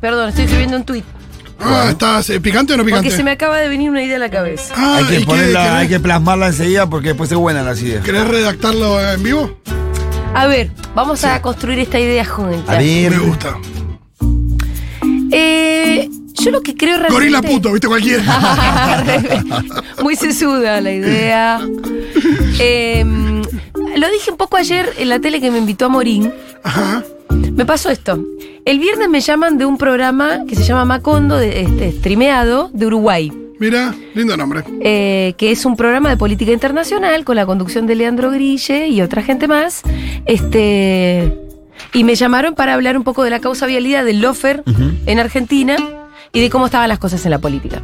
perdón, estoy escribiendo un tuit. Ah, ¿estás eh, picante o no picante? Porque se me acaba de venir una idea a la cabeza. Ah, hay, ¿y que qué- ponerla, querés- hay que plasmarla enseguida porque después se buenan las ideas. ¿Querés redactarlo en vivo? A ver, vamos a construir esta idea juntas. A ver. Me gusta. Eh, yo lo que creo realmente... Gorila puto, ¿viste? Cualquiera. Muy sesuda la idea. Eh, lo dije un poco ayer en la tele que me invitó a Morín. Ajá. Me pasó esto. El viernes me llaman de un programa que se llama Macondo, de, este, streameado, de Uruguay. Mira, lindo nombre. eh, que es un programa de política internacional con la conducción de Leandro Grille y otra gente más. Este. Y me llamaron para hablar un poco de la causa vialidad del lofer en Argentina y de cómo estaban las cosas en la política.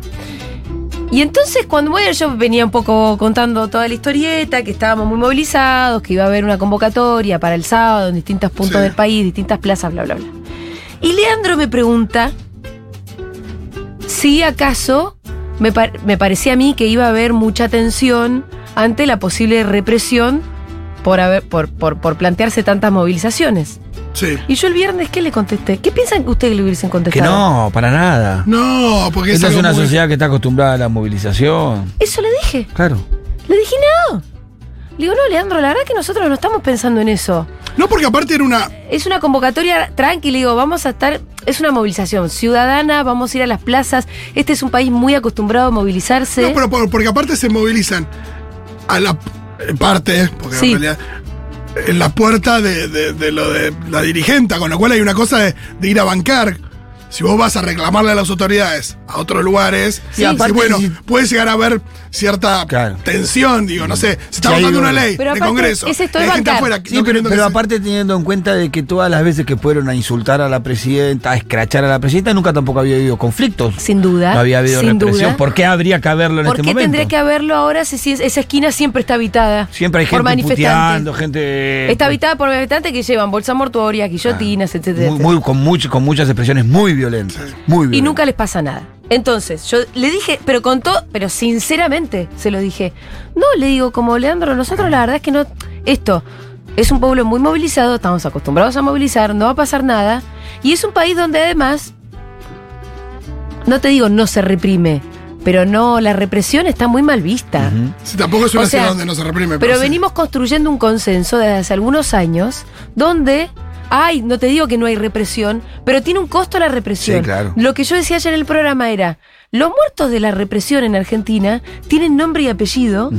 Y entonces cuando bueno, yo venía un poco contando toda la historieta, que estábamos muy movilizados, que iba a haber una convocatoria para el sábado en distintos puntos Sí. del país, distintas plazas, bla, bla, bla. Y Leandro me pregunta si acaso me, par- me parecía a mí que iba a haber mucha tensión ante la posible represión por, haber, por, por, por plantearse tantas movilizaciones. Sí. Y yo el viernes, ¿qué le contesté? ¿Qué piensan que ustedes le hubiesen Que contestado? no, para nada. No, porque Esta es una muy- sociedad que está acostumbrada a la movilización. Eso le dije. Claro. Le dije no. Le digo, no, Leandro, la verdad que nosotros no estamos pensando en eso. No, porque aparte era una. Es una convocatoria tranquila, digo, vamos a estar, es una movilización ciudadana, vamos a ir a las plazas. Este es un país muy acostumbrado a movilizarse. No, pero por- porque aparte se movilizan a la parte, porque Sí. en realidad en la puerta de, de- lo de la dirigente, con lo cual hay una cosa de ir a bancar. Si vos vas a reclamarle a las autoridades a otros lugares, Sí. y aparte bueno, si- puede llegar a haber cierta Claro. tensión, digo, no sé, se está votando una una- ley Pero de aparte, Congreso. es esto afuera Sí, no pero, aparte teniendo en cuenta de que todas las veces que fueron a insultar a la presidenta, a escrachar a la presidenta, nunca tampoco había habido conflictos. Sin duda. No había habido sin represión. duda. ¿Por qué habría que haberlo en ¿Por este qué momento? tendría que haberlo ahora si, si es- esa esquina siempre está habitada? Siempre hay por gente puteando, manifestantes. gente... Está habitada por manifestantes que llevan bolsas mortuorias, guillotinas, etcétera. muy, etcétera. muy- con, mucho- con muchas expresiones muy violentas. Muy y violentas. nunca les pasa nada. Entonces, yo le dije, pero con todo, pero sinceramente se lo dije. No, le digo, como Leandro, nosotros la verdad es que no. Esto es un pueblo muy movilizado, estamos acostumbrados a movilizar, no va a pasar nada. Y es un país donde además. No te digo no se reprime, pero no, la represión está muy mal vista. Sí, tampoco es una O sea, ciudad donde no se reprime. Pero sí. venimos construyendo un consenso desde hace algunos años donde hay, no te digo que no hay represión, pero tiene un costo la represión. Sí, claro. Lo que yo decía ayer en el programa era, los muertos de la represión en Argentina tienen nombre y apellido,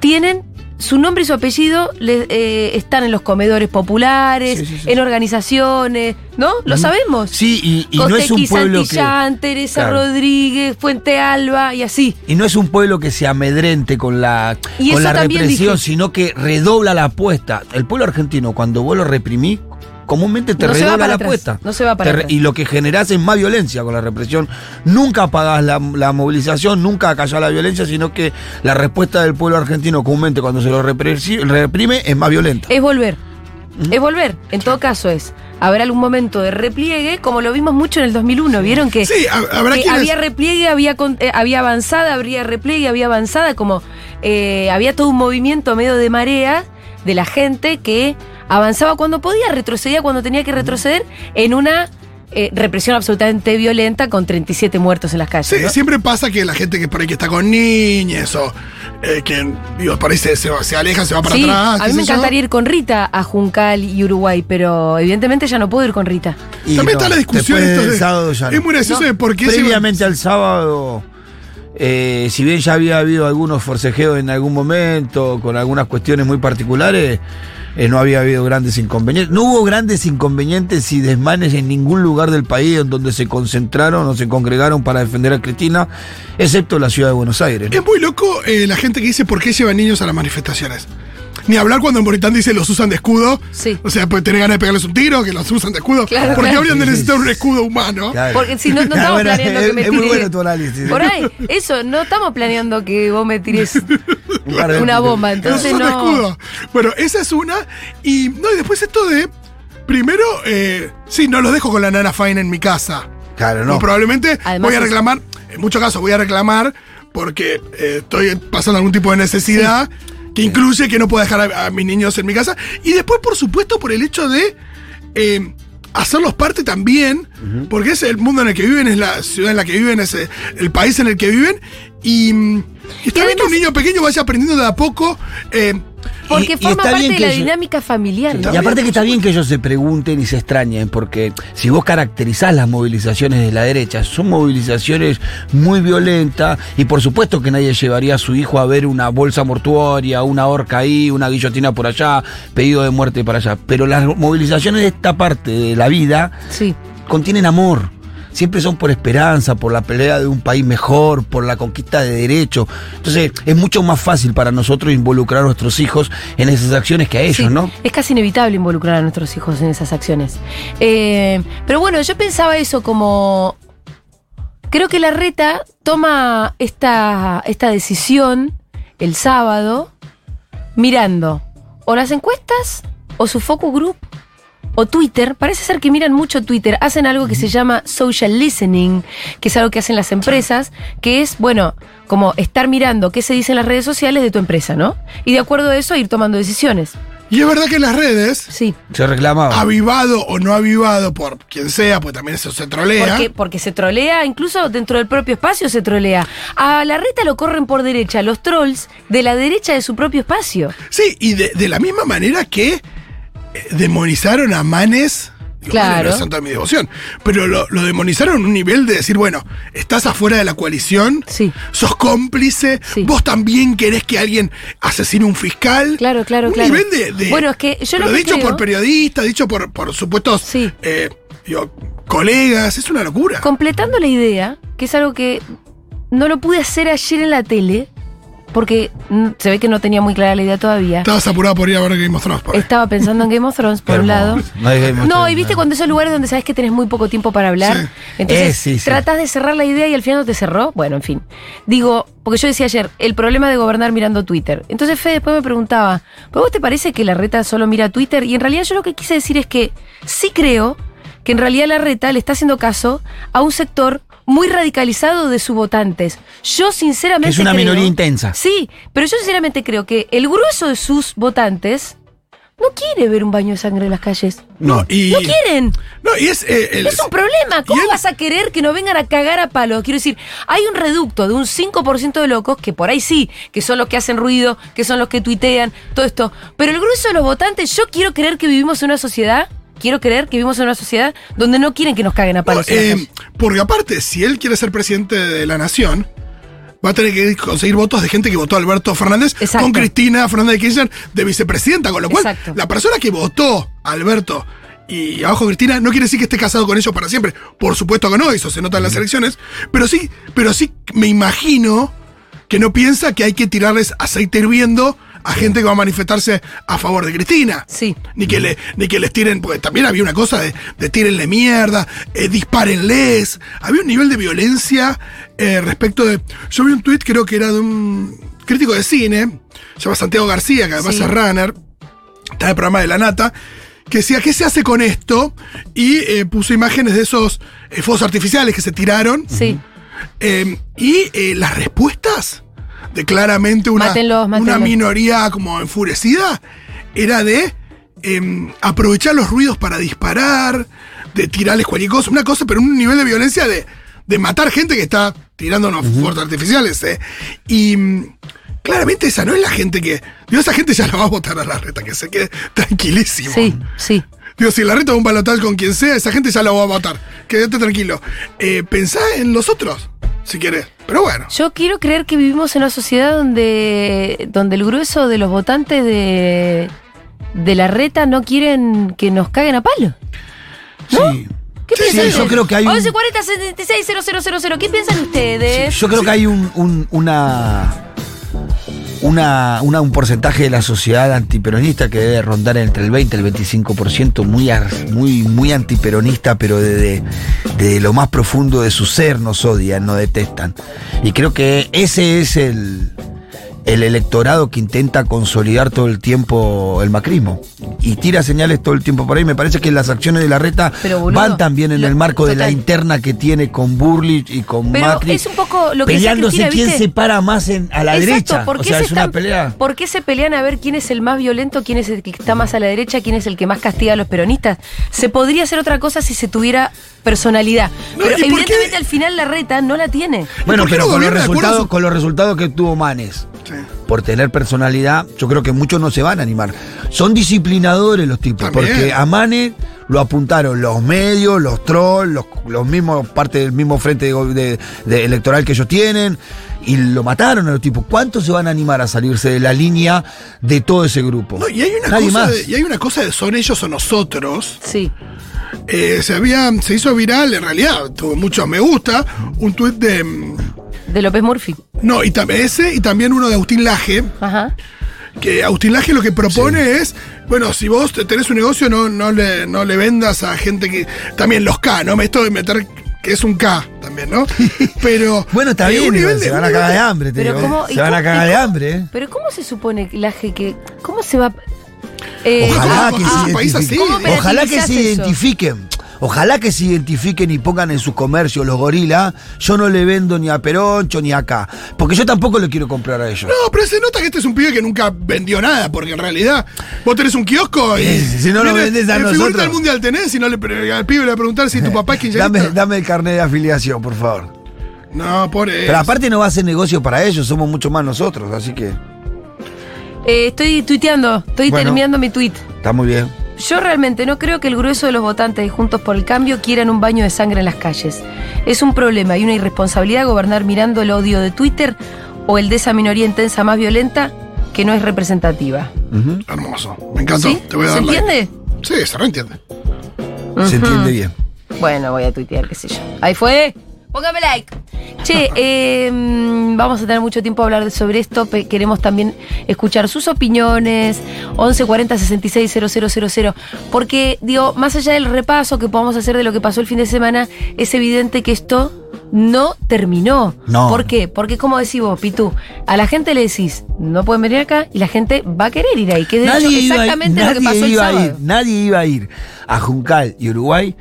tienen su nombre y su apellido le- eh, están en los comedores populares, Sí, sí, sí. en organizaciones, ¿no? Lo sabemos. Sí, y, y no es un pueblo que... Santillán, Teresa Claro. Rodríguez, Fuente Alba y así. Y no es un pueblo que se amedrente con la, Y con la represión, dije. sino que redobla la apuesta. El pueblo argentino, cuando vos lo reprimís, comúnmente te No redobla la atrás, apuesta. no se va para atrás. Y lo que generás es más violencia con la represión. Nunca apagás la, la movilización, nunca acallás la violencia, sino que la respuesta del pueblo argentino comúnmente cuando se lo reprime es más violenta. Es volver. Es volver. En todo caso es. Habrá algún momento de repliegue, como lo vimos mucho en el 2001. ¿Vieron que, Sí, ha- habrá que había repliegue, había, con- eh, había avanzada, habría repliegue, había avanzada? Como eh, había todo un movimiento medio de marea de la gente que avanzaba cuando podía, retrocedía cuando tenía que retroceder en una eh, represión absolutamente violenta con 37 muertos en las calles. Sí, ¿no? siempre pasa que la gente que por ahí que está con niñas o eh, que digo, por ahí se, se- se aleja, se va para Sí, atrás. a mí me encantaría ir con Rita a Juncal y Uruguay, pero evidentemente ya no puedo ir con Rita. Y También no, está la discusión esto del de- sábado ya es no. muy gracioso No. de por qué se- Previamente al sábado, eh, si bien ya había habido algunos forcejeos en algún momento, con algunas cuestiones muy particulares, eh, no había habido grandes inconvenientes. No hubo grandes inconvenientes y desmanes en ningún lugar del país en donde se concentraron o se congregaron para defender a Cristina, excepto la ciudad de Buenos Aires. ¿no? Es muy loco eh, la gente que dice por qué llevan niños a las manifestaciones. Ni hablar cuando Moritán dice los usan de escudo. Sí. O sea, puede tener ganas de pegarles un tiro, que los usan de escudo. Claro, ¿Por qué claro. habrían de necesitar un escudo humano? Claro. Porque si no, no estamos bueno, planeando es, que me es muy bueno tu análisis. Por ahí, eso, no estamos planeando que vos me tires Una bomba, entonces no. escudo. Bueno, esa es una. Y, no, y después esto de. Primero, eh, sí, no los dejo con la nana fine en mi casa. Claro, No, no. probablemente Además voy a reclamar, en muchos casos voy a reclamar porque eh, estoy pasando algún tipo de necesidad que incluye que no puedo dejar a, a mis niños en mi casa. Y después, por supuesto, por el hecho de... eh, hacerlos parte también, porque es el mundo en el que viven, es la ciudad en la que viven, es el país en el que viven, y, mm, y está bien que un niño pequeño vaya aprendiendo de a poco. eh, Porque Y- y forma está parte bien de que la dinámica familiar, ¿no? Y aparte que está bien que ellos se pregunten y se extrañen, porque si vos caracterizás las movilizaciones de la derecha, son movilizaciones muy violentas y por supuesto que nadie llevaría a su hijo a ver una bolsa mortuoria, una horca ahí, una guillotina por allá, pedido de muerte para allá. Pero las movilizaciones de esta parte de la vida Sí. contienen amor. Siempre son por esperanza, por la pelea de un país mejor, por la conquista de derechos. Entonces, es mucho más fácil para nosotros involucrar a nuestros hijos en esas acciones que a ellos, Sí, ¿no? Es casi inevitable involucrar a nuestros hijos en esas acciones. Eh, pero bueno, yo pensaba eso como. Creo que la reta toma esta, esta decisión el sábado mirando o las encuestas o su focus group o Twitter. Parece ser que miran mucho Twitter. Hacen algo que se llama social listening, que es algo que hacen las empresas, que es, bueno, como estar mirando qué se dice en las redes sociales de tu empresa, ¿no? Y de acuerdo a eso ir tomando decisiones. y es verdad que en las redes, Sí. Se reclamaba. avivado o no avivado por quien sea, pues también eso se trolea. Porque, porque se trolea, incluso dentro del propio espacio se trolea. A la reta lo corren por derecha, los trolls de la derecha de su propio espacio. Sí, y de, de la misma manera que demonizaron a Manes. digo, Claro. No es mi devoción. Pero lo, lo demonizaron a un nivel de decir, bueno, estás afuera de la coalición, Sí. sos cómplice, Sí. vos también querés que alguien asesine un fiscal. Claro, claro, un claro. nivel de, de- Bueno, es que yo lo que dicho creo- por periodistas, dicho por, por supuestos Sí. eh, digo, colegas, es una locura. Completando la idea, que es algo que no lo pude hacer ayer en la tele, porque mm, se ve que no tenía muy clara la idea todavía. Estabas apurado por ir a ver Game of Thrones. por ahí. Estaba pensando en Game of Thrones, por un lado. No hay Game of No, Thrones, y viste cuando esos lugares donde sabes que tenés muy poco tiempo para hablar, Sí. entonces Eh, sí, sí. tratas de cerrar la idea y al final no te cerró. Bueno, en fin. Digo, porque yo decía ayer, el problema de gobernar mirando Twitter. Entonces Fede después me preguntaba, ¿pero vos te parece que la reta solo mira Twitter? Y en realidad yo lo que quise decir es que sí creo que en realidad la reta le está haciendo caso a un sector muy radicalizado de sus votantes. Yo sinceramente Que es una creo- minoría intensa. Sí, pero yo sinceramente creo que el grueso de sus votantes no quiere ver un baño de sangre en las calles. No, y, No quieren. No, y es. eh, el- Es un problema. ¿Cómo vas a querer que no vengan a cagar a palos? Quiero decir, hay un reducto de un 5% de locos que por ahí sí, que son los que hacen ruido, que son los que tuitean, todo esto. Pero el grueso de los votantes, yo quiero creer que vivimos en una sociedad, quiero creer que vivimos en una sociedad donde no quieren que nos caguen a palos. eh, porque aparte, si él quiere ser presidente de la nación, va a tener que conseguir votos de gente que votó a Alberto Fernández Exacto. con Cristina Fernández de Kirchner de vicepresidenta, con lo cual Exacto. la persona que votó a Alberto y abajo Cristina no quiere decir que esté casado con ellos para siempre. Por supuesto que no, eso se nota en las elecciones, pero sí, pero sí me imagino que no piensa que hay que tirarles aceite hirviendo a gente que va a manifestarse a favor de Cristina. Sí. Ni que, le, ni que les tiren, porque también había una cosa de, de tírenle mierda, eh, dispárenles. Había un nivel de violencia eh, respecto de. Yo vi un tuit, creo que era de un crítico de cine, se llama Santiago García, que además Sí. es runner, está en el programa de La Nata, que decía, ¿qué se hace con esto? Y eh, puso imágenes de esos eh, fuegos artificiales que se tiraron. Sí. Eh, y las respuestas de claramente una, Mátenlos, una minoría como enfurecida era de eh, aprovechar los ruidos para disparar, de tirarles cualquier cosa, una cosa, pero un nivel de violencia de, de matar gente que está tirando unos fuegos artificiales. eh. Y mm, claramente esa no es la gente que. Digo, esa gente ya la va a votar a la reta, que se quede tranquilísimo. Sí, sí. Digo, si la reta va a un balotaje con quien sea, esa gente ya la va a votar. Quédate tranquilo. Eh, pensá en los otros, si querés. Pero bueno. Yo quiero creer que vivimos en una sociedad donde, donde el grueso de los votantes de, de la reta no quieren que nos caguen a palo. Sí. ¿Qué Sí, piensan? sí, yo creo que hay un- 1140 76 000. ¿Qué piensan ustedes? Yo creo que hay un, un- una, una, un porcentaje de la sociedad antiperonista que debe rondar entre el 20 y el 25%, muy, muy, muy antiperonista, pero de, de- de lo más profundo de su ser nos odian, nos detestan. Y creo que ese es el, el electorado que intenta consolidar todo el tiempo el macrismo. Y tira señales todo el tiempo por ahí. Me parece que las acciones de la reta Pero, boludo, van también en lo- el marco de la interna que tiene con Burlich y con Pero Macri. es un poco lo que Peleándose Cristina, quién ¿viste? se para más en- a la Exacto, derecha. ¿por O sea, se es una pelea. ¿Por qué se pelean a ver quién es el más violento, quién es el que está más a la derecha, quién es el que más castiga a los peronistas? Se podría hacer otra cosa si se tuviera personalidad. No, pero ¿y por evidentemente qué? al final la reta no la tiene. Bueno, pero con los, resultados, su- con los resultados que tuvo Manes, Sí. por tener personalidad, yo creo que muchos no se van a animar. Son disciplinadores los tipos, También. porque a Manes lo apuntaron los medios, los trolls, los, los mismos, parte del mismo frente de, go- de- de electoral que ellos tienen, y lo mataron a los tipos. ¿Cuántos se van a animar a salirse de la línea de todo ese grupo? No, y hay una Nadie cosa más. de, y hay una cosa de son ellos o nosotros. Sí. Eh, se había, se hizo viral, en realidad, tuvo muchos me gusta, un tuit de. De López Murphy. No, y también ese, y también uno de Agustín Laje, Ajá. que Agustín Laje lo que propone es, bueno, si vos te- tenés un negocio, no, no, le, no le vendas a gente que. También los K, ¿no? Esto de meter que es un K también, ¿no? Pero. Bueno, está bien, igual, se van a cagar de hambre, te digo. cómo, Se van a cagar de hambre, ¿eh? Pero ¿cómo se supone que la G que cómo se va eh, Ojalá ¿cómo que se país identifiquen. así? ¿Cómo ¿Cómo Ojalá que se eso? identifiquen. Ojalá que se identifiquen y pongan en su comercio los gorilas. Yo no le vendo ni a Peroncho ni acá. Porque yo tampoco le quiero comprar a ellos. No, pero se nota que este es un pibe que nunca vendió nada, porque en realidad vos tenés un kiosco y. Sí, si no lo vendés a nosotros. del mundial tenés y no le, al pibe le va a preguntar si tu papá es quinceañero. Dame, dame el carnet de afiliación, por favor. No, por eso. Pero aparte no va a ser negocio para ellos, somos mucho más nosotros, así que eh, estoy tuiteando, estoy Bueno. terminando mi tweet. está muy bien. Yo realmente no creo que el grueso de los votantes de Juntos por el Cambio quieran un baño de sangre en las calles. Es un problema y una irresponsabilidad gobernar mirando el odio de Twitter o el de esa minoría intensa más violenta que no es representativa. Hermoso. Me encantó. ¿Sí? Te voy a ¿Se like. entiende? Sí, se reentiende. Se entiende bien. Bueno, voy a tuitear, qué sé yo. Ahí fue. Póngame like. Che, eh, mm, vamos a tener mucho tiempo a hablar de- sobre esto. Pe- Queremos también escuchar sus opiniones. 1140 66 000. Porque, digo, más allá del repaso que podamos hacer de lo que pasó el fin de semana, es evidente que esto no terminó. No. ¿Por qué? Porque, como decís vos, Pitu, a la gente le decís, no pueden venir acá y la gente va a querer ir ahí. Que de hecho, iba a ir- exactamente lo que nadie pasó el iba a ir, sábado. nadie iba a ir a Juncal y Uruguay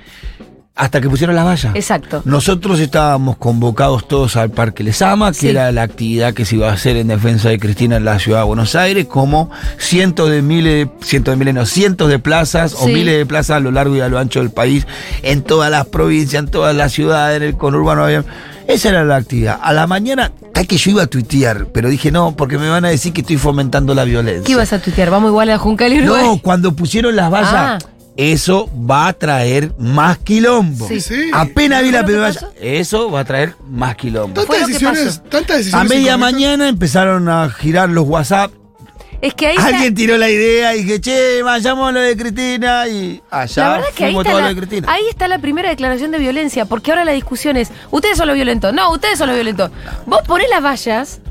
hasta que pusieron las vallas. Exacto. Nosotros estábamos convocados todos al Parque Lesama, que Sí. era la actividad que se iba a hacer en defensa de Cristina en la ciudad de Buenos Aires, como cientos de miles, cientos de miles, no, cientos de plazas o miles de plazas a lo largo y a lo ancho del país, en todas las provincias, en todas las ciudades, en el conurbano. había- Esa era la actividad. A la mañana, tal que yo iba a tuitear, pero dije no, porque me van a decir que estoy fomentando la violencia. ¿Qué ibas a tuitear? Vamos igual a Juncal y Uruguay. No, cuando pusieron las vallas, Ah. Eso va a traer más quilombo. Sí. Sí. Apenas vi ¿Fue la primera eso va a traer más quilombo. Tantas decisiones, tantas A decisiones. media incorrectas. mañana empezaron a girar los WhatsApp. Es que ahí está- Alguien tiró la idea y dije, che, vayamos a lo de Cristina y allá La verdad que ahí está, todo la, lo de Cristina. ahí está la primera declaración de violencia, porque ahora la discusión es, ustedes son los violentos, no, ustedes son los violentos. Vos ponés las vallas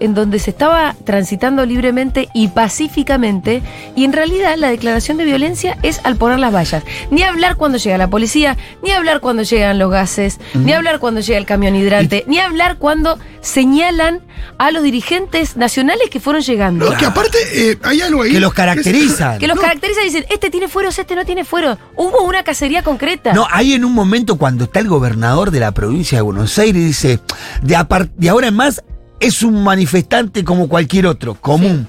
en donde se estaba transitando libremente y pacíficamente, y en realidad la declaración de violencia es al poner las vallas. Ni hablar cuando llega la policía, ni hablar cuando llegan los gases, ni hablar cuando llega el camión hidrante, ni hablar cuando señalan a los dirigentes nacionales que fueron llegando. No, que aparte eh, hay algo ahí. Que los caracterizan. Que los No. caracteriza y dicen, este tiene fueros, este no tiene fueros. Hubo una cacería concreta. No, hay en un momento cuando está el gobernador de la provincia de Buenos Aires y dice, de, de ahora en más es un manifestante como cualquier otro, común.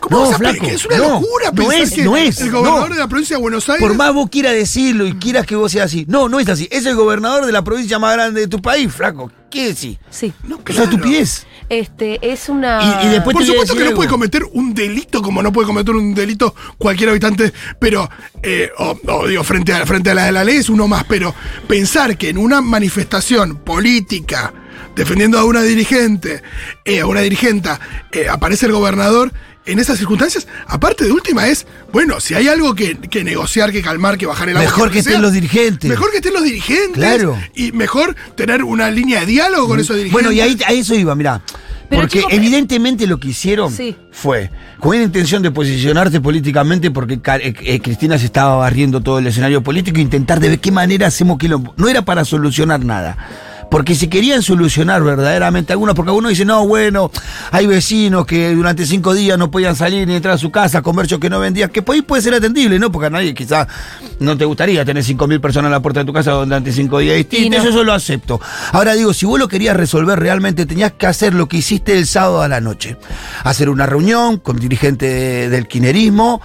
¿Cómo No, vas a flaco, pe- que es una no, locura no pensar es, que no es, el gobernador no. de la provincia de Buenos Aires. Por más vos quieras decirlo y quieras que vos seas así. No, no es así. Es el gobernador de la provincia más grande de tu país, flaco. ¿Qué decís? Sí. No, Es una claro. estupidez. Este, es una. Y- y después- Por supuesto que no puede cometer un delito como no puede cometer un delito cualquier habitante, pero, eh, o, o digo, frente a, frente a la de la ley es uno más, pero pensar que en una manifestación política, defendiendo a una dirigente, eh, a una dirigenta, eh, aparece el gobernador, en esas circunstancias, aparte de última es, bueno, si hay algo que, que negociar, que calmar, que bajar el agua. Mejor lo que estén sea, los dirigentes. Mejor que estén los dirigentes. Claro. Y mejor tener una línea de diálogo con esos dirigentes. Bueno, y ahí a eso iba, mirá. Pero, porque evidentemente lo que hicieron Sí. fue con una intención de posicionarse políticamente porque eh, eh, Cristina se estaba barriendo todo el escenario político e intentar de qué manera hacemos quilombo. No era para solucionar nada. Porque si querían solucionar verdaderamente algunos, porque algunos dicen, no, bueno, hay vecinos que durante cinco días no podían salir ni entrar a su casa, comercio que no vendían, que ahí puede ser atendible, ¿no? Porque a nadie quizás no te gustaría tener cinco mil personas en la puerta de tu casa durante cinco días distintos, no. eso yo lo acepto. Ahora digo, si vos lo querías resolver realmente, tenías que hacer lo que hiciste el sábado a la noche. Hacer una reunión con dirigente de- del quinerismo,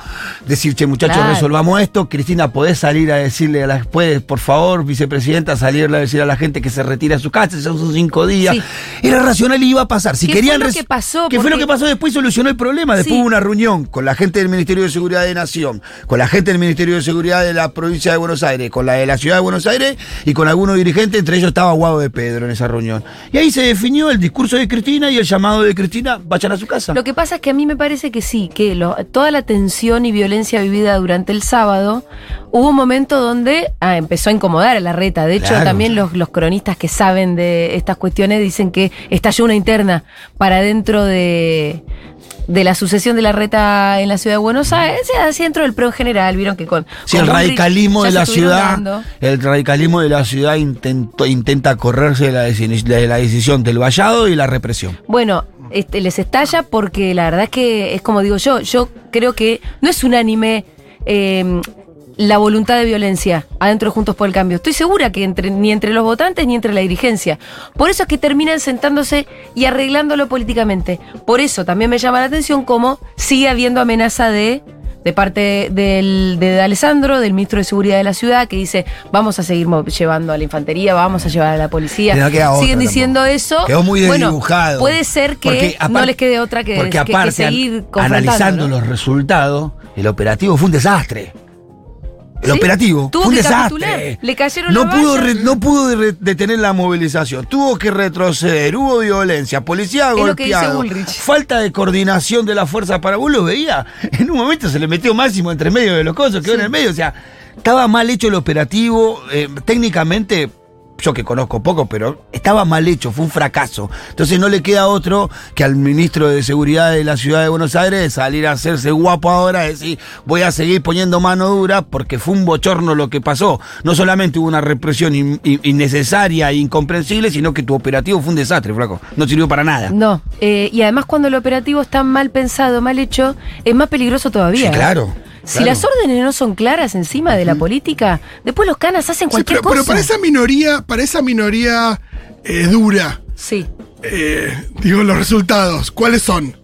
decir, che, muchachos, Claro. resolvamos esto. Cristina, podés salir a decirle a la, puedes, por favor, vicepresidenta, salirle a decir a la gente que se retire a su casa, esos son cinco días. Sí. Era racional y iba a pasar. Si ¿Qué querían fue lo que pasó? ¿Qué fue lo que pasó después? Solucionó el problema. Después Sí. hubo una reunión con la gente del Ministerio de Seguridad de Nación, con la gente del Ministerio de Seguridad de la provincia de Buenos Aires, con la de la ciudad de Buenos Aires y con algunos dirigentes, entre ellos estaba Guado de Pedro en esa reunión. Y ahí se definió el discurso de Cristina y el llamado de Cristina, vayan a su casa. Lo que pasa es que a mí me parece que sí, que lo- toda la tensión y violencia vivida durante el sábado, hubo un momento donde ah, empezó a incomodar a la reta. De hecho, Claro. también los, los cronistas que saben de estas cuestiones dicen que estalló una interna para dentro de, de la sucesión de la reta en la ciudad de Buenos Aires, así dentro del PRO en general, vieron que con... Sí, con el radicalismo de la ciudad, dando. el radicalismo de la ciudad intentó, intenta correrse de la, de la decisión del vallado y la represión. Bueno, este, les estalla porque la verdad es que es como digo yo, yo creo que no es unánime eh, la voluntad de violencia adentro de Juntos por el Cambio. Estoy segura que entre, ni entre los votantes ni entre la dirigencia. Por eso es que terminan sentándose y arreglándolo políticamente. Por eso también me llama la atención cómo sigue habiendo amenaza de de parte del, de Alessandro, del ministro de Seguridad de la ciudad, que dice, vamos a seguir llevando a la infantería, vamos a llevar a la policía. Que no Siguen diciendo tampoco. eso. Quedó muy Bueno, puede ser que no aparte- les quede otra que, porque que- que aparte, seguir analizando ¿no? los resultados, el operativo fue un desastre. El Sí, operativo tuvo fue un que desastre. capitular, le cayeron no las pudo re- no pudo re- detener la movilización, tuvo que retroceder, hubo violencia, policía golpeado, falta de coordinación de la fuerza para vos lo veía. En un momento se le metió máximo entre medio de los cosos, quedó en el medio, o sea, estaba mal hecho el operativo, eh, técnicamente yo que conozco poco, pero estaba mal hecho, fue un fracaso. Entonces no le queda otro que al ministro de Seguridad de la Ciudad de Buenos Aires salir a hacerse guapo ahora, decir, voy a seguir poniendo mano dura porque fue un bochorno lo que pasó. No solamente hubo una represión in- in- innecesaria e incomprensible, sino que tu operativo fue un desastre, flaco. No sirvió para nada. No, eh, y además cuando el operativo está mal pensado, mal hecho, es más peligroso todavía. Sí, ¿eh? Si claro. las órdenes no son claras encima de la política, después los canas hacen cualquier pero, pero cosa. para esa minoría, para esa minoría eh, dura, Sí. eh, digo, los resultados, ¿cuáles son?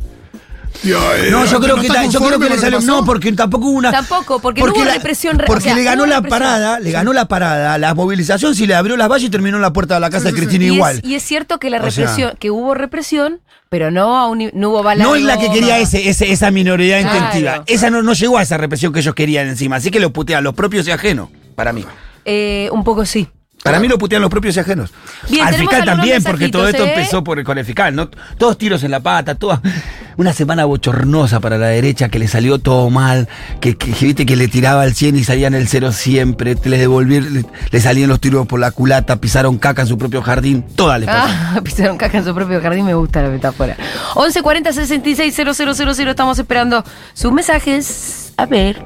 Eh, No, yo creo que, ta- yo creo que le salió. No, porque tampoco hubo una. Tampoco, porque no hubo la- represión re- Porque o sea, le ganó la represión. parada, le ganó la parada, la movilización, si le abrió las vallas y terminó en la puerta de la casa Sí, de sí, Cristina Y igual. es, y es cierto que la O sea- represión, que hubo represión, pero no a un ni- no hubo balas. No es la que quería ese, ese- esa minoría Claro. intentiva. Esa no, no llegó a esa represión que ellos querían encima. Así que lo putean los propios y ajenos, para mí. Eh, un poco sí. Para mí lo putean los propios y ajenos. Bien, Al fiscal también, porque todo esto ¿eh? empezó por, con el fiscal, ¿no? Todos tiros en la pata, toda una semana bochornosa para la derecha, que le salió todo mal, que, que, que, viste que le tiraba el 100 y salían el 0 siempre, les devolvieron, le, le salían los tiros por la culata, pisaron caca en su propio jardín, toda les pasó. Ah, pisaron caca en su propio jardín, me gusta la metáfora. 1140 66 000, estamos esperando sus mensajes. A ver.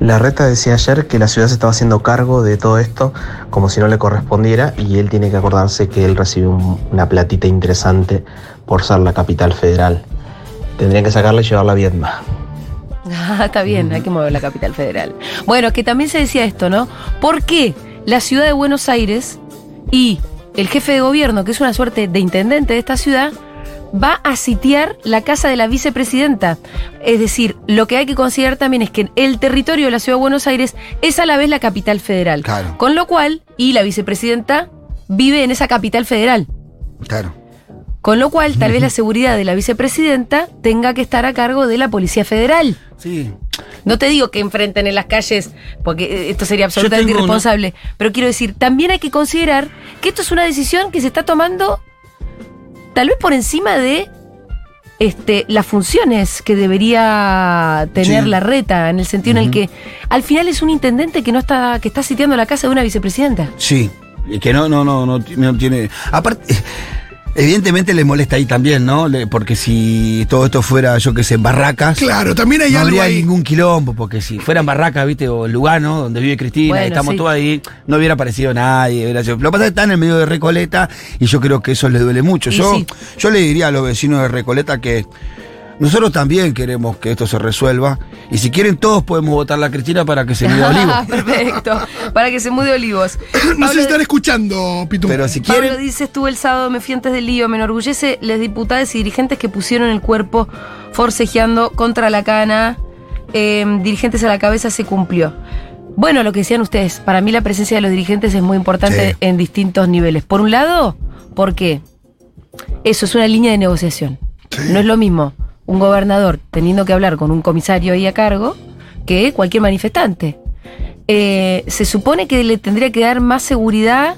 La reta decía ayer que la ciudad se estaba haciendo cargo de todo esto como si no le correspondiera y él tiene que acordarse que él recibió un- una platita interesante por ser la capital federal. Tendrían que sacarla y llevarla a Vietnam. Ah, está bien, hay que mover la capital federal. Bueno, que también se decía esto, ¿no? ¿Por qué la ciudad de Buenos Aires y el jefe de gobierno, que es una suerte de intendente de esta ciudad, va a sitiar la casa de la vicepresidenta? Es decir, lo que hay que considerar también es que el territorio de la ciudad de Buenos Aires es a la vez la capital federal. Claro. Con lo cual, y la vicepresidenta vive en esa capital federal. Claro. Con lo cual, tal vez la seguridad de la vicepresidenta tenga que estar a cargo de la Policía Federal. Sí. No te digo que enfrenten en las calles, porque eh, esto sería absolutamente una- irresponsable, pero quiero decir, también hay que considerar que esto es una decisión que se está tomando tal vez por encima de este, las funciones que debería tener Sí. la reta, en el sentido en el que al final es un intendente que no está, que está sitiando la casa de una vicepresidenta. Sí, y que no, no, no, no, no tiene. Aparte, Evidentemente les molesta ahí también, ¿no? Le- porque si todo esto fuera, yo qué sé, en barracas, Claro, también hay no algo habría ahí. ningún quilombo, porque si fueran barracas, viste, o en Lugano, donde vive Cristina, Bueno, y estamos sí. todos ahí, no hubiera aparecido nadie. hubiera sido- Lo que pasa es que están en medio de Recoleta y yo creo que eso les duele mucho. Y Yo, sí. yo le diría a los vecinos de Recoleta que nosotros también queremos que esto se resuelva y si quieren todos podemos votar a la Cristina para que se mude a Olivo. Perfecto. Para que se mude Olivos. No sé Pablo- si están escuchando, Pitu. Pero si Pablo quieren... dice, estuve el sábado, me fui antes del lío, me enorgullece les diputados y dirigentes que pusieron el cuerpo forcejeando contra la cana, eh, dirigentes a la cabeza se cumplió. Bueno, lo que decían ustedes, para mí la presencia de los dirigentes es muy importante Sí. en distintos niveles. Por un lado, porque eso es una línea de negociación. No es lo mismo un gobernador teniendo que hablar con un comisario ahí a cargo que cualquier manifestante. Eh, se supone que le tendría que dar más seguridad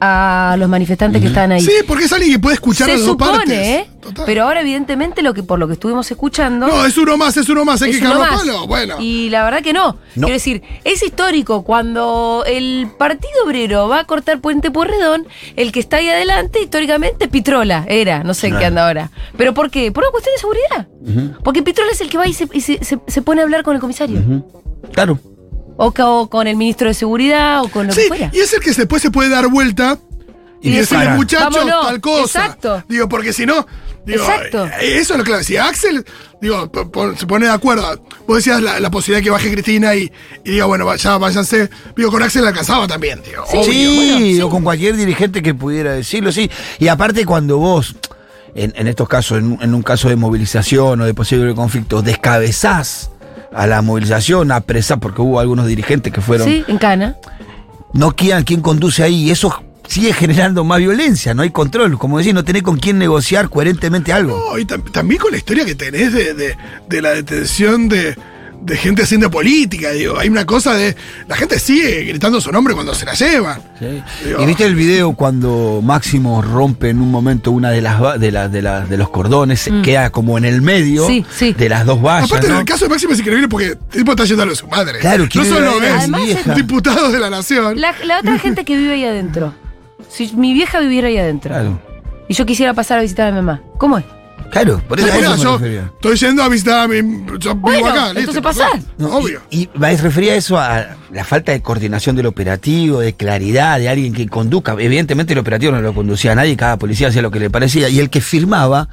a los manifestantes que están ahí. Sí, porque es alguien que puede escuchar se las dos supone, partes. ¿eh? Total. Pero ahora, evidentemente, lo que por lo que estuvimos escuchando. No, es uno más, es uno más, hay es que uno cagarlo a más. palo. Bueno. Y la verdad que no. No. Quiero decir, es histórico cuando el Partido Obrero va a cortar Puente Porredón, el que está ahí adelante, históricamente, Pitrola era, no sé en qué anda ahora. ¿Pero por qué? Por una cuestión de seguridad. Porque Pitrola es el que va y se, y se- se- se pone a hablar con el comisario. Claro. O, o con el ministro de Seguridad, o con lo Sí, que fuera. y es el que después se puede dar vuelta y, Y decirle, decir, muchachos, vámonos. tal cosa. Exacto. Digo, porque si no. Digo, Exacto. eh, Eso es lo clave. Si Axel, digo, se pone de acuerdo. Vos decías la, la posibilidad de que baje Cristina y, y diga, bueno, ya váyanse. Digo, con Axel alcanzaba también, digo. Sí. obvio. Sí, bueno, sí. o con cualquier dirigente que pudiera decirlo, sí. Y aparte cuando vos, en, en estos casos, en, un- en un caso de movilización o de posible conflicto, descabezás a la movilización, apresás, porque hubo algunos dirigentes que fueron, Sí, en Cana. no quieran quién conduce ahí, y eso sigue generando más violencia, no hay control, como decís, no tenés con quién negociar coherentemente algo. No, y tam- también con la historia que tenés de, de- de la detención de, de gente haciendo política, digo, hay una cosa de. La gente sigue gritando su nombre cuando se la llevan. Sí. Digo, ¿Y viste el video cuando Máximo rompe en un momento una de las de, las de, los cordones, se queda como en el medio Mm. Sí, sí. de las dos vallas, Aparte, en el caso de Máximo es increíble porque el tipo está yendo a su madre. Claro, no quiere solo es diputado de la nación. La, la otra gente que vive ahí adentro. Si mi vieja viviera ahí adentro. Claro. Y yo quisiera pasar a visitar a mi mamá. ¿Cómo es? Claro, por eso, Mira, a eso me yo refería. estoy yendo a visitar a mi. Yo vivo Bueno, acá, listo. entonces pasar. No, obvio. Y, y me refería a eso a la falta de coordinación del operativo, de claridad, de alguien que conduzca. Evidentemente el operativo no lo conducía a nadie, cada policía hacía lo que le parecía. Y el que firmaba,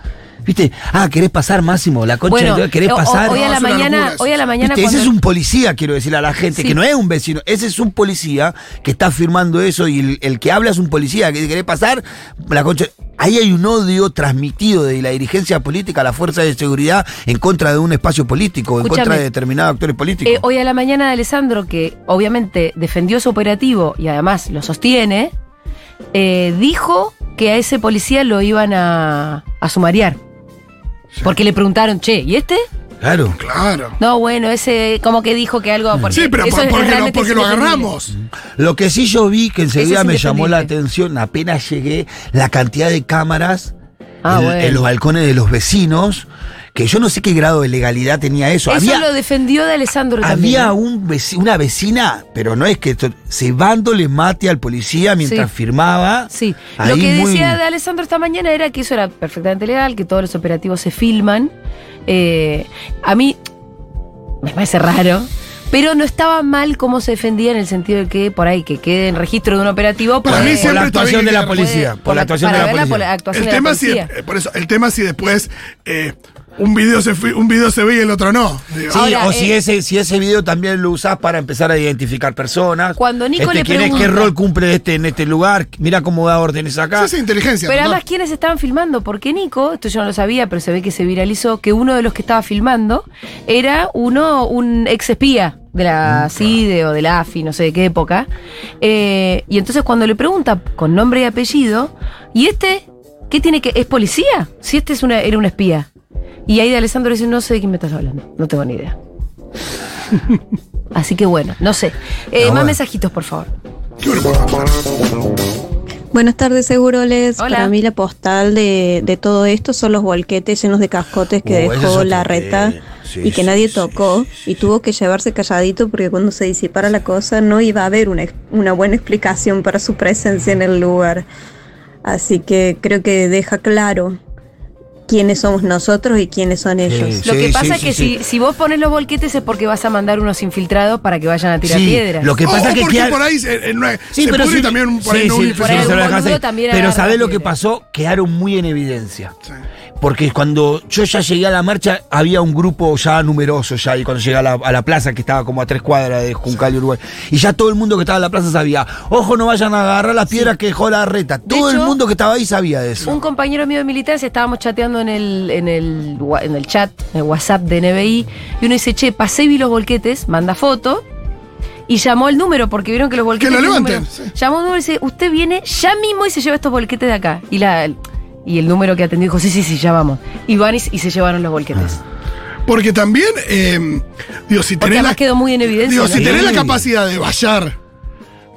¿viste? Ah, ¿querés pasar, Máximo? La concha Bueno, de Dios, ¿querés o- pasar? hoy a No, la mañana, hoy a la mañana. Ese es un policía, quiero decirle a la gente, Sí. que no es un vecino. Ese es un policía que está firmando eso y el, el que habla es un policía que dice, querés pasar, la concha. Ahí hay un odio transmitido de la dirigencia política a la fuerza de seguridad en contra de un espacio político, en contra de determinados actores políticos. Eh, hoy a la mañana de Alessandro, que obviamente defendió su operativo y además lo sostiene, eh, dijo que a ese policía lo iban a, a sumariar. Porque le preguntaron, che, ¿y este? Claro. Claro. No, bueno, ese como que dijo que algo... Porque Sí, pero eso por- es porque, lo, porque lo agarramos. Lo que sí yo vi que enseguida me llamó la atención, apenas llegué, la cantidad de cámaras Ah, en, bueno. en los balcones de los vecinos, que yo no sé qué grado de legalidad tenía eso. Eso había lo defendió de Alessandro también. había un veci- una vecina, pero no es que cebándole mate al policía mientras Sí. firmaba. Sí, Ahí lo que muy- decía de Alessandro esta mañana era que eso era perfectamente legal, que todos los operativos se filman. Eh, a mí me parece raro, pero no estaba mal cómo se defendía en el sentido de que por ahí que quede en registro de un operativo. Mí Por siempre la actuación de la policía. puede- Por la actuación de la por policía. El tema, si, eh, por eso, el tema si después eh, un, video se, un video se ve y el otro no. Digo, Sí, Ahora, o si eh, ese, si ese video también lo usás para empezar a identificar personas. Cuando Nico Este, le ¿quién es- pregunta- ¿Qué rol cumple este en este lugar? Mira cómo da órdenes acá. esa es inteligencia. Pero además, ¿quiénes estaban filmando? Porque Nico, esto yo no lo sabía, pero se ve que se viralizó, que uno de los que estaba filmando era uno, un ex espía de la CIDE o de la AFI, no sé de qué época. Eh, y entonces cuando le pregunta con nombre y apellido, ¿y este qué tiene que...? ¿Es policía? Si este es una, era un espía. Y ahí de Alessandro dice, no sé de quién me estás hablando, no tengo ni idea. Así que bueno, no sé. Eh, Ah, más bueno. mensajitos, por favor. Buenas tardes, Seguroles. Hola. Para mí la postal de, de todo esto son los volquetes llenos de cascotes que Uh, es dejó la reta. Sí, y que sí, nadie sí, tocó sí, sí, y tuvo que llevarse calladito porque cuando se disipara la cosa no iba a haber una, una buena explicación para su presencia en el lugar. Así que creo que deja claro quiénes somos nosotros y quiénes son ellos. Lo que Sí, pasa sí, es que sí, si, si vos pones los volquetes es porque vas a mandar unos infiltrados para que vayan a tirar Sí, piedras. lo que O- pasa o es que porque queda- por ahí se, en una- Sí, se pero pudre sí, también por ahí sí, no un por ahí se lo Pero ¿sabés lo que pasó? Quedaron muy en evidencia. Sí. Porque cuando yo ya llegué a la marcha, había un grupo ya numeroso ya, y cuando llegué a la, a la plaza, que estaba como a tres cuadras de Juncal y Uruguay, y ya todo el mundo que estaba en la plaza sabía, ojo, no vayan a agarrar las piedras que dejó la reta. Todo el mundo que estaba ahí sabía de eso. Un compañero mío de militancia, estábamos chateando en el, en el, en el chat, en el WhatsApp de NBI, y uno dice, che, pasé y vi los volquetes, manda foto, y llamó el número, porque vieron que los volquetes... lo tienen levanten, sí. Llamó un número y dice, usted viene ya mismo y se lleva estos volquetes de acá. Y la y el número que atendió dijo, sí, sí, sí, ya vamos. Y van y, y se llevaron los volquetes. Porque también, eh, digo, si Porque tenés la, quedó muy en evidencia. digo, ¿no? si tenés la capacidad de vallar,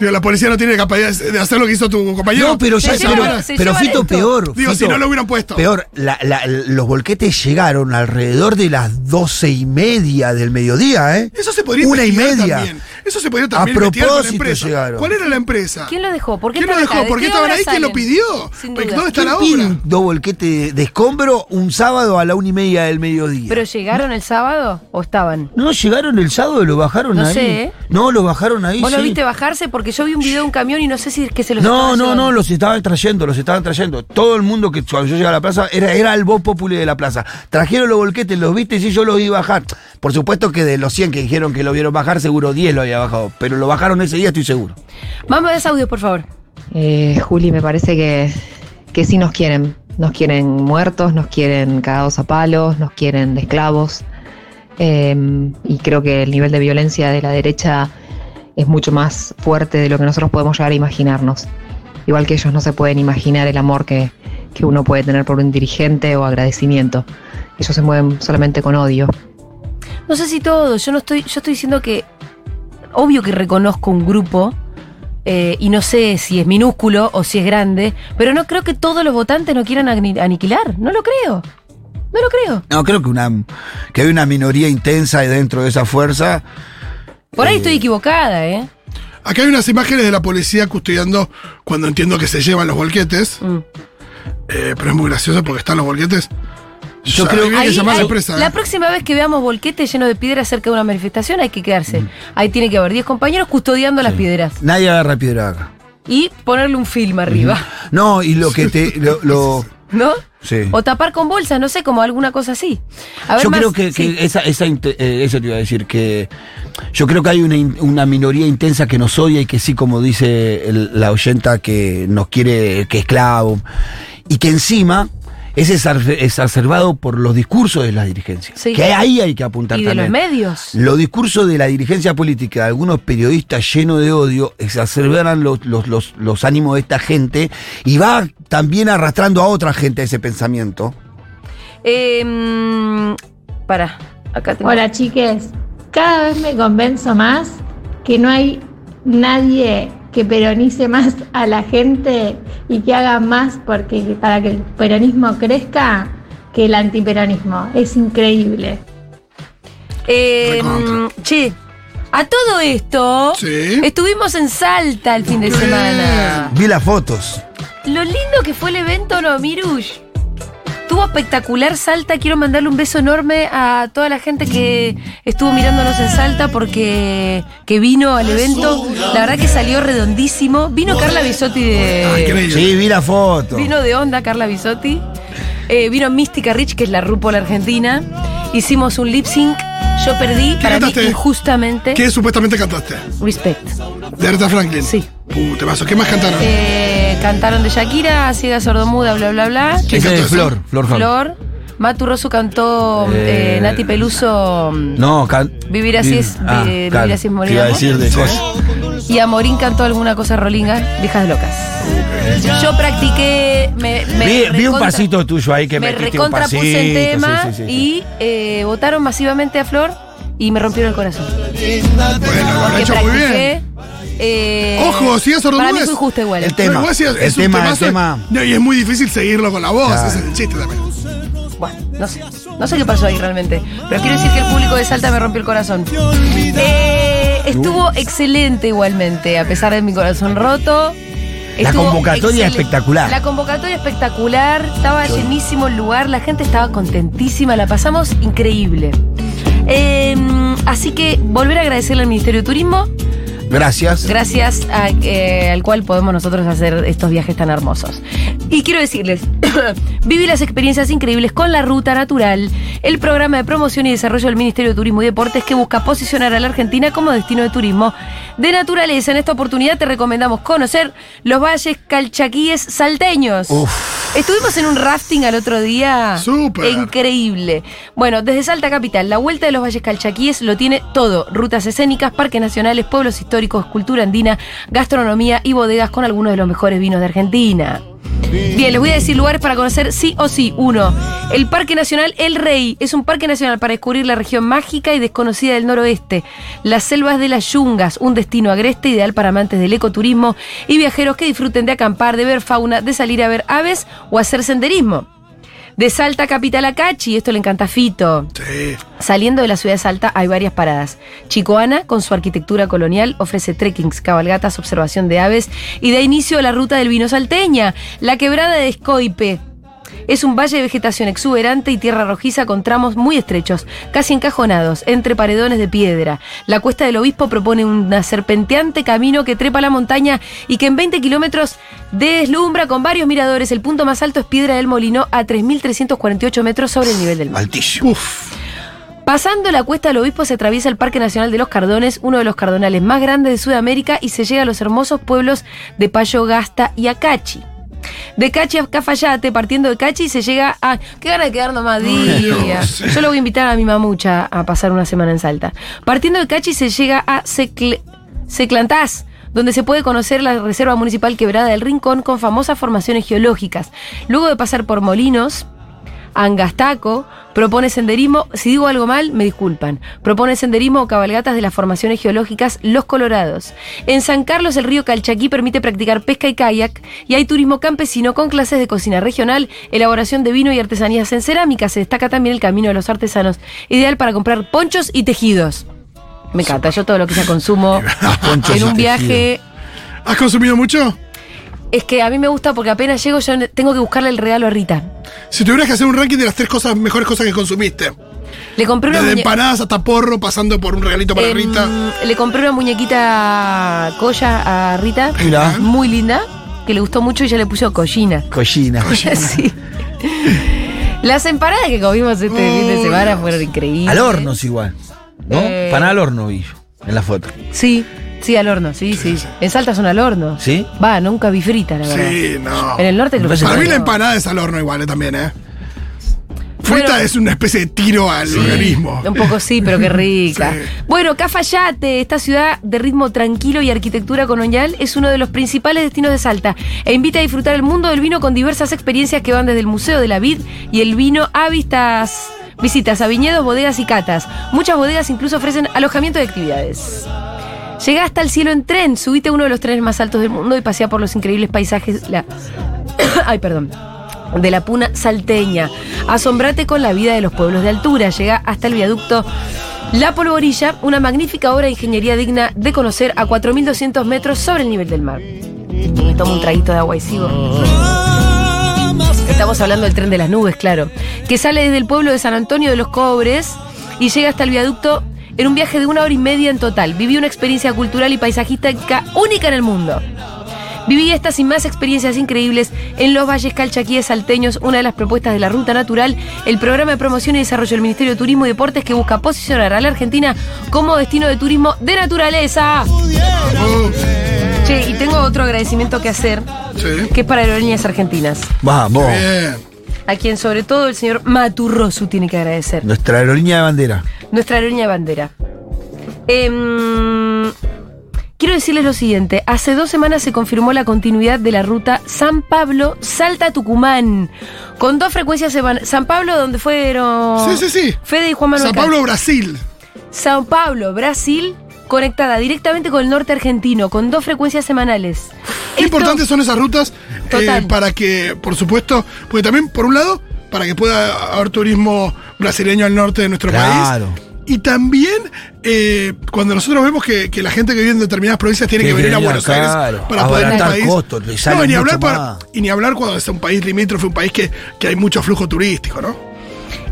digo, la policía no tiene capacidad de hacer lo que hizo tu compañero. No, pero ya, Se pero, llevan- se pero Fito, esto. peor. Digo, Fito, si no lo hubieran puesto. Peor, la- la- los volquetes llegaron alrededor de las doce y media del mediodía, ¿eh? Eso se podría Una y media. también. Eso se podría también A investigar con la propósito empresa. llegaron. ¿Cuál era la empresa? ¿Quién lo dejó? ¿Por qué ¿Quién lo dejó? ¿Por qué qué estaban ahí? ¿Quién lo pidió? Porque. ¿Dónde está la ¿Quién obra? pide dos volquetes de escombro un sábado a la una y media del mediodía? ¿Pero llegaron el sábado o estaban? no, llegaron el sábado, lo bajaron No ahí. sé, ¿eh? No, lo bajaron ahí. ¿Vos lo viste bajarse? Porque yo vi un video de un camión y no sé si es que se los No, no, llevando. no, los estaban trayendo, los estaban trayendo. Todo el mundo que cuando yo llegué a la plaza era, era el voz populi de la plaza. Trajeron los volquetes, los viste y sí, yo los vi bajar. Por supuesto que de los 100 que dijeron que lo vieron bajar, seguro 10 lo había bajado. Pero lo bajaron ese día, estoy seguro. Vamos a ver audio, por favor. Eh, Juli, me parece que, que sí nos quieren. Nos quieren muertos, nos quieren cagados a palos, nos quieren de esclavos. Eh, y creo que el nivel de violencia de la derecha es mucho más fuerte de lo que nosotros podemos llegar a imaginarnos. Igual que ellos no se pueden imaginar el amor que, que uno puede tener por un dirigente o agradecimiento. Ellos se mueven solamente con odio. No sé si todo, yo no estoy, yo estoy diciendo que obvio que reconozco un grupo eh, y no sé si es minúsculo o si es grande, pero no creo que todos los votantes no quieran ani- aniquilar, no lo creo. No lo creo. No, creo que una que hay una minoría intensa dentro de esa fuerza. Por ahí Eh. estoy equivocada, ¿eh? Acá hay unas imágenes de la policía custodiando cuando entiendo que se llevan los volquetes. Mm. Eh, pero es muy gracioso porque están los volquetes. Yo Ya, creo- ahí viene Ahí- llamar a la ahí- empresa. la ¿eh? próxima vez que veamos volquetes llenos de piedras cerca de una manifestación hay que quedarse. Mm. Ahí tiene que haber 10 compañeros custodiando las piedras Nadie agarra piedra acá. y ponerle un film arriba, No, y lo que te. Lo, lo- ¿no? sí. O tapar con bolsas, no sé, como alguna cosa así. A ver, Yo más- creo que, sí. que esa, esa eh, eso te iba a decir, que yo creo que hay una, una minoría intensa que nos odia y que sí, como dice el- la oyenta, que nos quiere que esclavo. Y que encima es exacer- exacerbado por los discursos de la dirigencia. Sí. Que ahí hay que apuntar Y de los también. medios. Los discursos de la dirigencia política, de algunos periodistas llenos de odio, exacerban los, los, los, los ánimos de esta gente y va también arrastrando a otra gente a ese pensamiento. Eh, mm, para, acá tengo. Hola chiques, cada vez me convenzo más que no hay nadie que peronice más a la gente y que haga más porque, para que el peronismo crezca que el antiperonismo. Es increíble. Eh, che, a todo esto, Sí. estuvimos en Salta el fin de semana. Vi las fotos. Lo lindo que fue el evento, ¿no, Mirush? Estuvo espectacular Salta. Quiero mandarle un beso enorme a toda la gente que estuvo mirándonos en Salta porque que vino al evento. La verdad que salió redondísimo. Vino Carla Bisotti Ah, de. increíble. Sí, vi la foto. Vino de onda Carla Bisotti. Eh, vino Mística Rich, que es la RuPaul argentina. Hicimos un lip sync. Yo perdí, para mí cantaste? injustamente. ¿Qué supuestamente cantaste? Respect. De Aretha Franklin. Sí. Uh, te paso. ¿Qué más cantaron? Eh, cantaron de Shakira, Ciega Sordomuda, bla, bla, bla. ¿Quién Ese cantó es? Flor, Flor. Flor. Matu Rosu cantó Eh, eh, Nati Peluso. mm, No, can- Vivir así es- Ah, vi- vivir así es morir iba a decir de Sí. cosas. Y Amorín cantó alguna cosa rolinga, viejas locas. Yo practiqué. Me, me Vi, vi un recontra- pasito tuyo ahí que me metiste un en tema sí, sí, sí, sí. y eh, votaron masivamente a Flor y me rompieron el corazón. Bueno, lo han Porque hecho muy bien. Eh, Ojo, si es sordomuda Para mí es- fue justo igual. El tema, Pero igual si es- el es un tema, el tema. no, y es muy difícil seguirlo con la voz. Claro. Ese es el chiste también. Bueno, no sé. No sé qué pasó ahí realmente. Pero quiero decir que el público de Salta me rompió el corazón. Eh, estuvo excelente igualmente, a pesar de mi corazón roto. La convocatoria excelente. espectacular. La convocatoria espectacular, estaba llenísimo el lugar, la gente estaba contentísima, la pasamos increíble. Eh, así que volver a agradecerle al Ministerio de Turismo, Gracias. gracias a- eh, al cual podemos nosotros hacer estos viajes tan hermosos. Y quiero decirles, viví las experiencias increíbles con la Ruta Natural, el programa de promoción y desarrollo del Ministerio de Turismo y Deportes que busca posicionar a la Argentina como destino de turismo de naturaleza. En esta oportunidad te recomendamos conocer los valles calchaquíes salteños. Estuvimos en un rafting al otro día. Súper. Increíble. Bueno, desde Salta Capital, la vuelta de los valles calchaquíes lo tiene todo. Rutas escénicas, parques nacionales, pueblos históricos, cultura andina, gastronomía y bodegas con algunos de los mejores vinos de Argentina. Bien, les voy a decir lugares para conocer sí o sí. Uno, el Parque Nacional El Rey. Es un parque nacional para descubrir la región mágica y desconocida del noroeste. Las selvas de las yungas, un destino agreste ideal para amantes del ecoturismo y viajeros que disfruten de acampar, de ver fauna, de salir a ver aves o hacer senderismo. De Salta Capital a Cachi, esto le encanta a Fito. Sí. Saliendo de la ciudad de Salta hay varias paradas. Chicoana, con su arquitectura colonial, ofrece trekkings, cabalgatas, observación de aves y da inicio a la ruta del vino salteña, la quebrada de Escoipe. Es un valle de vegetación exuberante y tierra rojiza con tramos muy estrechos, casi encajonados, entre paredones de piedra. La cuesta del obispo propone un serpenteante camino que trepa la montaña y que en 20 kilómetros deslumbra con varios miradores. El punto más alto es Piedra del Molino, a 3.348 metros sobre el nivel del mar. Altísimo. Uf. Pasando la cuesta del obispo se atraviesa el Parque Nacional de los Cardones, uno de los cardonales más grandes de Sudamérica, y se llega a los hermosos pueblos de Payo Gasta y Acachi. De Cachi a Cafayate, partiendo de Cachi, se llega a. ¡Qué gana de quedarnos más días! Yo lo voy a invitar a mi mamucha a pasar una semana en Salta. Partiendo de Cachi se llega a Secle- Seclantás, donde se puede conocer la Reserva Municipal Quebrada del Rincón con famosas formaciones geológicas. Luego de pasar por Molinos, Angastaco propone senderismo, si digo algo mal, me disculpan. Propone senderismo o cabalgatas de las formaciones geológicas Los Colorados. En San Carlos el río Calchaquí permite practicar pesca y kayak y hay turismo campesino con clases de cocina regional, elaboración de vino y artesanías en cerámica. Se destaca también el camino de los artesanos, ideal para comprar ponchos y tejidos. Me encanta, yo todo lo que sea consumo en un viaje ¿Has consumido mucho? Es que a mí me gusta porque apenas llego yo tengo que buscarle el regalo a Rita. Si tuvieras que hacer un ranking de las tres cosas, mejores cosas que consumiste. Le compré una Desde empanadas hasta porro, pasando por un regalito para Em, Rita. Le compré una muñequita colla a Rita. Mira. Muy linda. Que le gustó mucho y ya le puso collina. Collina. sí. Las empanadas que comimos este fin de semana fueron increíbles. Al horno es igual. ¿No? Eh. Pan al horno vi yo, en la foto. Sí, sí, al horno, sí, sí. En Salta son al horno. ¿Sí? Va, nunca vi frita, la verdad. Sí, no. En el norte creo que Para mí la empanada es al horno igual eh, también, ¿eh? Frita Bueno. es una especie de tiro al organismo. Un poco sí, pero qué rica. Sí. Bueno, Cafayate, esta ciudad de ritmo tranquilo y arquitectura colonial, es uno de los principales destinos de Salta e invita a disfrutar el mundo del vino con diversas experiencias que van desde el Museo de la Vid y el vino a vistas. Visitas a viñedos, bodegas y catas. Muchas bodegas incluso ofrecen alojamiento de actividades. Llega hasta el cielo en tren, subite a uno de los trenes más altos del mundo y pasea por los increíbles paisajes. La... Ay, perdón. De la puna salteña. Asombrate con la vida de los pueblos de altura. Llega hasta el viaducto La Polvorilla, una magnífica obra de ingeniería digna de conocer a 4.200 metros sobre el nivel del mar. Me tomo un traguito de agua y sigo. Estamos hablando del tren de las nubes, claro. Que sale desde el pueblo de San Antonio de los Cobres y llega hasta el viaducto en un viaje de una hora y media en total. Viví una experiencia cultural y paisajística única en el mundo. Viví estas y más experiencias increíbles en los valles calchaquíes salteños, una de las propuestas de la Ruta Natural, el programa de promoción y desarrollo del Ministerio de Turismo y Deportes que busca posicionar a la Argentina como destino de turismo de naturaleza. Che, y tengo otro agradecimiento que hacer, sí. que es para Aerolíneas Argentinas, Vamos. Bien. a quien sobre todo el señor Maturrosu tiene que agradecer. Nuestra aerolínea de bandera. Nuestra aerolínea de bandera. Em, quiero decirles lo siguiente, hace dos semanas se confirmó la continuidad de la ruta San Pablo-Salta-Tucumán, con dos frecuencias semanales. San Pablo, donde fueron Sí, sí, sí. Fede y Juan Manuel San Castro. Pablo, Brasil. Sao Paulo, Brasil, conectada directamente con el norte argentino, con dos frecuencias semanales. Qué Esto- importantes son esas rutas eh, para que, por supuesto, porque también, por un lado, para que pueda haber turismo brasileño al norte de nuestro Claro. país. Y también eh, cuando nosotros vemos que, que la gente que vive en determinadas provincias tiene que venir a Buenos Aires claro, para poder ir al país. no, y ni hablar para- y ni hablar cuando es un país limítrofe, un país que, que hay mucho flujo turístico, ¿no?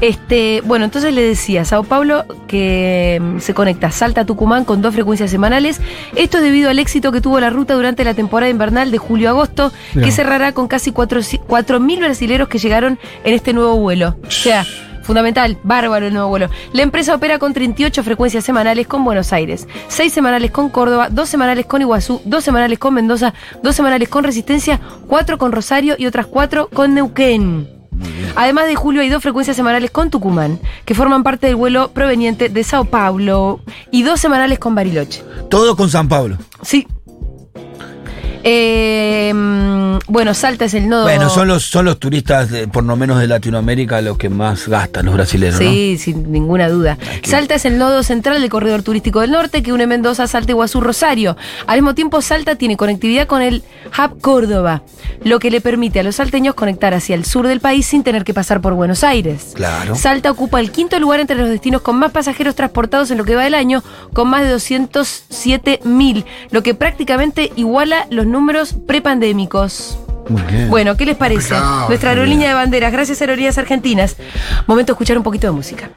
Este, bueno, entonces le decía, Sao Paulo que mm, se conecta Salta Tucumán con dos frecuencias semanales. Esto es debido al éxito que tuvo la ruta durante la temporada invernal de julio-agosto, que cerrará con casi 4.000 brasileros que llegaron en este nuevo vuelo. O sea, fundamental, bárbaro el nuevo vuelo. La empresa opera con 38 frecuencias semanales con Buenos Aires, 6 semanales con Córdoba, 2 semanales con Iguazú, 2 semanales con Mendoza, 2 semanales con Resistencia, 4 con Rosario y otras 4 con Neuquén. Además de julio hay dos frecuencias semanales con Tucumán, que forman parte del vuelo proveniente de Sao Paulo, y dos semanales con Bariloche. Todo con San Pablo. Sí. Eh, mm, bueno, Salta es el nodo. Bueno, son los, son los turistas, de- por lo menos de Latinoamérica, los que más gastan, los brasileños, Sí, sin ninguna duda. Salta es el nodo central del corredor turístico del norte que une Mendoza, Salta, Iguazú, Rosario. Al mismo tiempo, Salta tiene conectividad con el Hub Córdoba, lo que le permite a los salteños conectar hacia el sur del país sin tener que pasar por Buenos Aires. Claro. Salta ocupa el quinto lugar entre los destinos con más pasajeros transportados en lo que va del año, con más de 207 mil, lo que prácticamente iguala los números prepandémicos. Muy bien. Bueno, ¿qué les parece? Nuestra aerolínea de banderas, gracias a Aerolíneas Argentinas. Momento de escuchar un poquito de música.